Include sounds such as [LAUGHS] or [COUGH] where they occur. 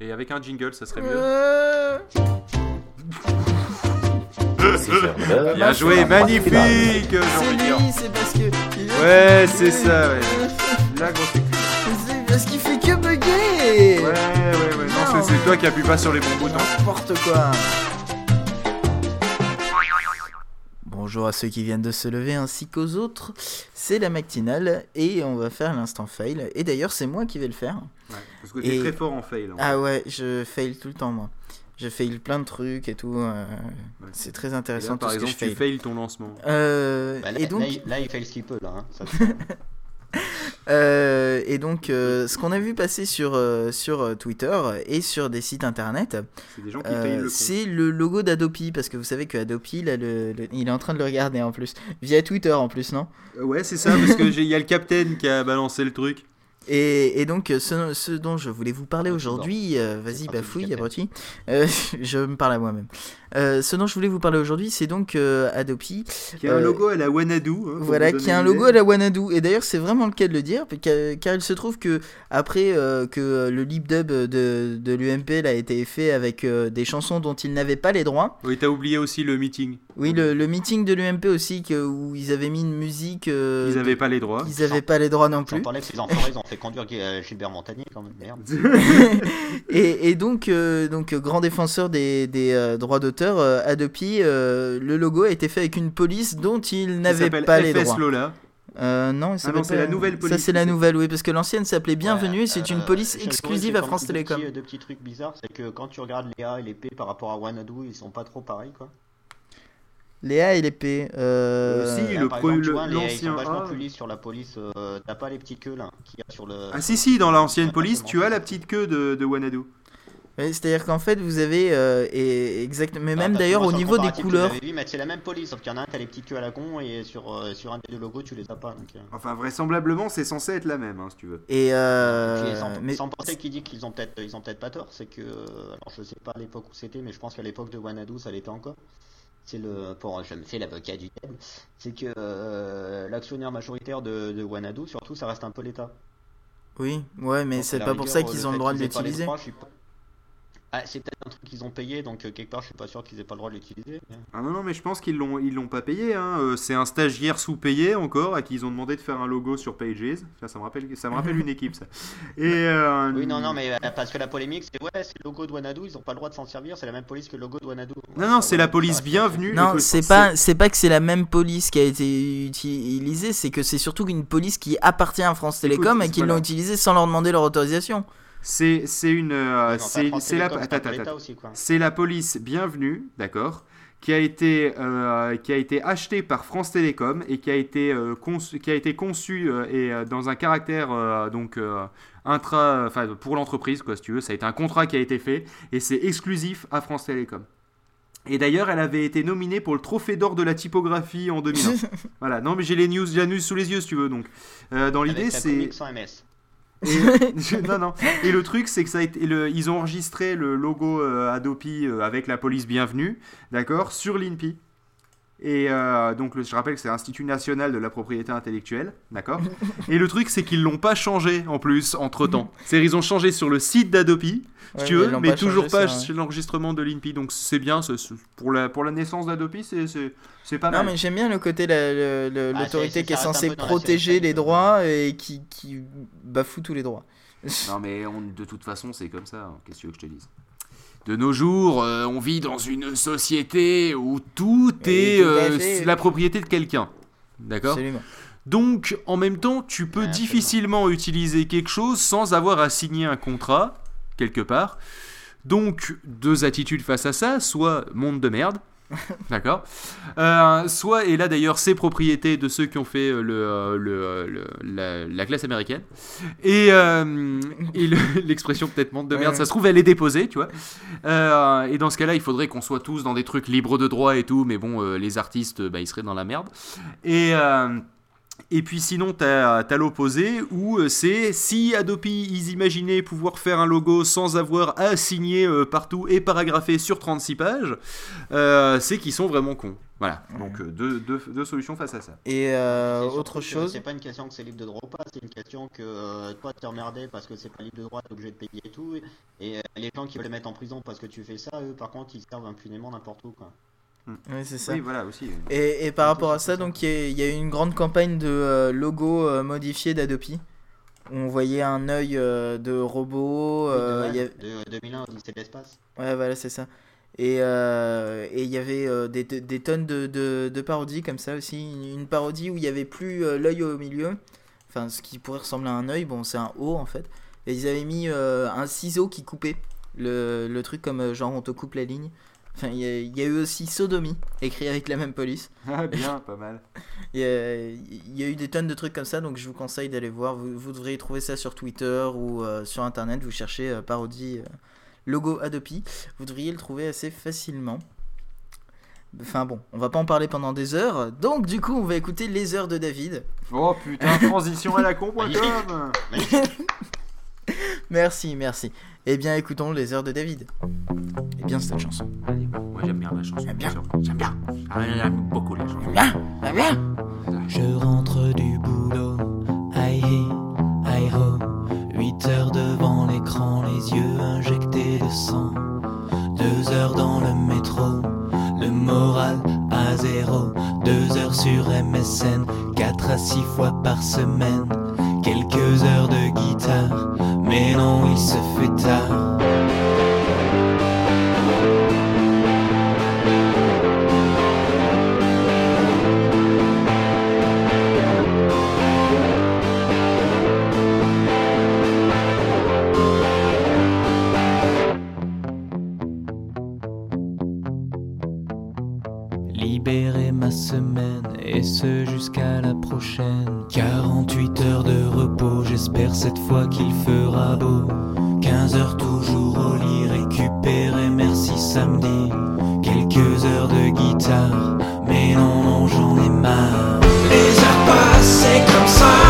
Et avec un jingle, ça serait mieux. Euh, Bien joué, magnifique, j'ai C'est envie de dire. lui, c'est parce que. Ouais, c'est ça, ouais. La grosse. C'est parce qu'il fait que bugger Ouais, ouais, ouais. Non, c'est- toi qui appuies pas sur les bons boutons. N'importe quoi. Bonjour à ceux qui viennent de se lever ainsi qu'aux autres. C'est la matinale et on va faire l'instant fail. Et d'ailleurs, c'est moi qui vais le faire. Ouais, parce que t'es Et- très fort en fail. hein. Ah ouais, je fail tout le temps moi. Je fail plein de trucs et tout. euh, Ouais. C'est très Et là, intéressant tout par ce que exemple, tu fail. fails ton lancement. Euh, Bah, là, et donc, là, il, là, il fait ce qu'il peut là. hein. Ça. [LAUGHS] euh, et donc euh, ce qu'on a vu passer sur, euh, sur Twitter et sur des sites internet, C'est Euh, le logo d'Adopi, parce que vous savez que Adopi, là, le- le- il est en train de le regarder en plus, via Twitter en plus, non? Ouais, c'est ça, parce que j'ai- il y a le capitaine qui a balancé le truc. et, et donc, ce, ce dont je voulais vous parler Ah, aujourd'hui, euh, vas-y, bafouille, abruti, Euh, [LAUGHS] je me parle à moi-même. Euh, ce dont je voulais vous parler aujourd'hui, c'est donc euh, Adopi, Qui a un Euh, logo à la Wanadu. hein, voilà, qui a un logo à la Wanadu. Et d'ailleurs, c'est vraiment le cas de le dire, car, car il se trouve que après euh, que le lip dub de, de l'UMP a été fait avec euh, des chansons dont il n'avait pas les droits, Oui, t'as oublié aussi le meeting. Oui, le, le meeting de l'UMP aussi, que, où ils avaient mis une musique. euh, Ils avaient pas les droits. Ils avaient pas les droits non plus. que ces enfoirés, ils ont fait conduire euh, Gilbert Montagnier quand même. Merde. [LAUGHS] et, et donc, euh, donc, euh, grand défenseur des, des euh, droits d'auteur, euh, Adopi, euh, le logo a été fait avec une police dont il n'avait pas les FS droits. Lola. Euh, non, s'appelle non, c'est la nouvelle Ça, police, c'est la nouvelle, oui, parce que l'ancienne s'appelait Bienvenue, et Ouais, c'est une euh, police exclusive à France quand- deux Télécom. petits- Deux petits trucs bizarres, c'est que quand tu regardes Léa et l'épée par rapport à Wanadu, ils sont pas trop pareils quoi. Léa et l'épée. Euh... Euh, si, Là, le par pro- exemple, le- les- l'ancien vachement A. plus lisses sur la police. euh, T'as pas les petites queues là a sur le. Ah si si, dans l'ancienne police, tu as la petite queue de, de Wanadu. C'est-à-dire qu'en fait, vous avez. euh, et exact... Mais même d'ailleurs, au niveau des couleurs. vu, mais c'est la même police, sauf qu'il y en a un qui a les petites queues à la con et sur, euh, sur un des deux logos tu les as pas. Donc, euh. Enfin, vraisemblablement, c'est censé être la même, hein, si tu veux. Et. Et Euh... puis, sans, mais... sans penser qu'ils disent qu'ils ont peut-être ils ont peut-être pas tort, c'est que alors je sais pas à l'époque où c'était, mais je pense qu'à l'époque de Wanadu ça l'était encore. C'est le pour je me fais l'avocat du diable, c'est que euh, l'actionnaire majoritaire de, de Wanadu, surtout, ça reste un peu l'État. Oui, ouais, mais c'est pas pour ça qu'ils ont le droit de l'utiliser. droits, je suis pas- Ah, c'est peut-être un truc qu'ils ont payé, donc euh, quelque part je suis pas sûr qu'ils aient pas le droit de l'utiliser. mais- Ah non, non, mais je pense qu'ils l'ont, ils l'ont pas payé. Hein. Euh, c'est un stagiaire sous-payé encore à qui ils ont demandé de faire un logo sur Pages. Enfin, ça me rappelle, ça me rappelle une équipe, ça. [LAUGHS] Et euh, Oui, non, non, mais euh, parce que la polémique, c'est ouais, c'est le logo de Wanadu, ils ont pas le droit de s'en servir, c'est la même police que le logo de Wanadu. Non, non, c'est la police bienvenue. Non, c'est pas, c'est pas que c'est la même police qui a été utilisée, c'est que c'est surtout une police qui appartient à France Télécom Écoute, et qu'ils voilà. l'ont utilisée sans leur demander leur autorisation. C'est, c'est une, euh, c'est, la, Télécom, attends, c'est un peu attends, l'État attends. aussi, quoi. C'est la police bienvenue, d'accord, qui a été, euh, qui a été achetée par France Télécom et qui a été euh, conçu, qui a été conçue euh, et euh, dans un caractère euh, donc euh, intra, enfin pour l'entreprise quoi, si tu veux, ça a été un contrat qui a été fait et c'est exclusif à France Télécom. Et d'ailleurs, elle avait été nominée pour le trophée d'or de la typographie en 2001. [LAUGHS] voilà, non mais j'ai les news, j'ai la news sous les yeux si tu veux donc. Euh, dans l'idée, c'est comique sans MS. et, [LAUGHS] non, non. Et le truc, c'est que ça a été, le- ils ont enregistré le logo euh, Adopi euh, avec la police bienvenue, d'accord, sur l'INPI. Et euh, donc, le- je rappelle que c'est l'Institut national de la propriété intellectuelle, d'accord? [LAUGHS] Et le truc, c'est qu'ils l'ont pas changé en plus entre temps. [LAUGHS] C'est ils ont changé sur le site d'Adopi, si Ouais, tu veux, mais pas toujours changé pas sur, sur l'enregistrement de l'INPI. Donc c'est bien, pour la pour la naissance d'Adopi, c'est pas Non, mal. mais j'aime bien le côté la- Ah, l'autorité qui est censée protéger les droits et qui, qui bafoue tous les droits. Non, mais on- de toute façon, c'est comme ça. hein. Qu'est-ce que tu veux que je te dise? De nos jours, euh, on vit dans une société où tout est euh, la propriété de quelqu'un. D'accord. Donc, en même temps, tu peux absolument. difficilement utiliser quelque chose sans avoir à signer un contrat, quelque part. Donc, deux attitudes face à ça, soit monde de merde, [LAUGHS] d'accord Euh, Soit, et là d'ailleurs, c'est propriété de ceux qui ont fait euh, le, euh, le, euh, le- la, la classe américaine. Et, et le- [LAUGHS] l'expression peut-être monde de merde, ça se trouve, elle est déposée, tu vois. Et dans ce cas-là, il faudrait qu'on soit tous dans des trucs libres de droit et tout, mais bon, les artistes, bah, ils seraient dans la merde. Et. Euh, Et puis sinon, tu as, l'opposé où euh, c'est si Adobe ils imaginaient pouvoir faire un logo sans avoir à signer euh, partout et paragrapher sur 36 pages, euh, c'est qu'ils sont vraiment cons. Voilà, donc deux, deux, deux, solutions face à ça. Et autre chose C'est pas une question que c'est libre de droit ou pas, c'est une question que toi t'es emmerdé parce que c'est pas libre de droit, t'es obligé de payer et tout. Et les gens qui veulent les mettre en prison parce que tu fais ça, eux par contre ils servent impunément n'importe où. Quoi. Mm. Oui, c'est ça. Oui, voilà aussi. Et, et par rapport à ça, donc il y, a eu une grande campagne de euh, logos euh, modifiés d'Adobe. On voyait un œil euh, de robot. de, y de 2001, Odyssée de l'espace. Ouais, voilà, c'est ça. Et il y avait des, des, tonnes de, de, de, parodies comme ça aussi. Une, parodie où il n'y avait plus l'œil au milieu. Enfin, ce qui pourrait ressembler à un œil. Bon, c'est un O en fait. Et ils avaient mis un ciseau qui coupait le, le truc comme genre on te coupe la ligne. Enfin, il y, a eu aussi Sodomie, écrit avec la même police. [LAUGHS] Ah, bien, pas mal. [LAUGHS] Il y, a eu des tonnes de trucs comme ça, donc je vous conseille d'aller voir. Vous, vous, devriez trouver ça sur Twitter ou euh, sur internet. Vous cherchez euh, parodie euh, logo Adopi. Vous devriez le trouver assez facilement. Enfin bon, on va pas en parler pendant des heures. Donc, du coup, on va écouter les heures de David. Oh putain, transition à la con.com [LAUGHS] [LAUGHS] Merci, merci. Eh bien, écoutons les heures de David. Eh bien, cette chanson. moi j'aime bien la chanson. J'aime bien. J'aime bien. J'aime beaucoup la chanson. J'aime bien. bien. Je rentre du boulot. Aïe, aïe, ho. 8 heures devant l'écran, les yeux injectés de sang. Deux heures dans le métro, le moral à zéro. Deux heures sur MSN, quatre à six fois par semaine. Il se fait tard. Libérer ma semaine et ce jusqu'à la prochaine. 48 heures de repos, j'espère cette fois qu'il fera beau. 15 heures toujours au lit, récupérer, merci samedi. Quelques heures de guitare, mais non, non, j'en ai marre. Les heures passent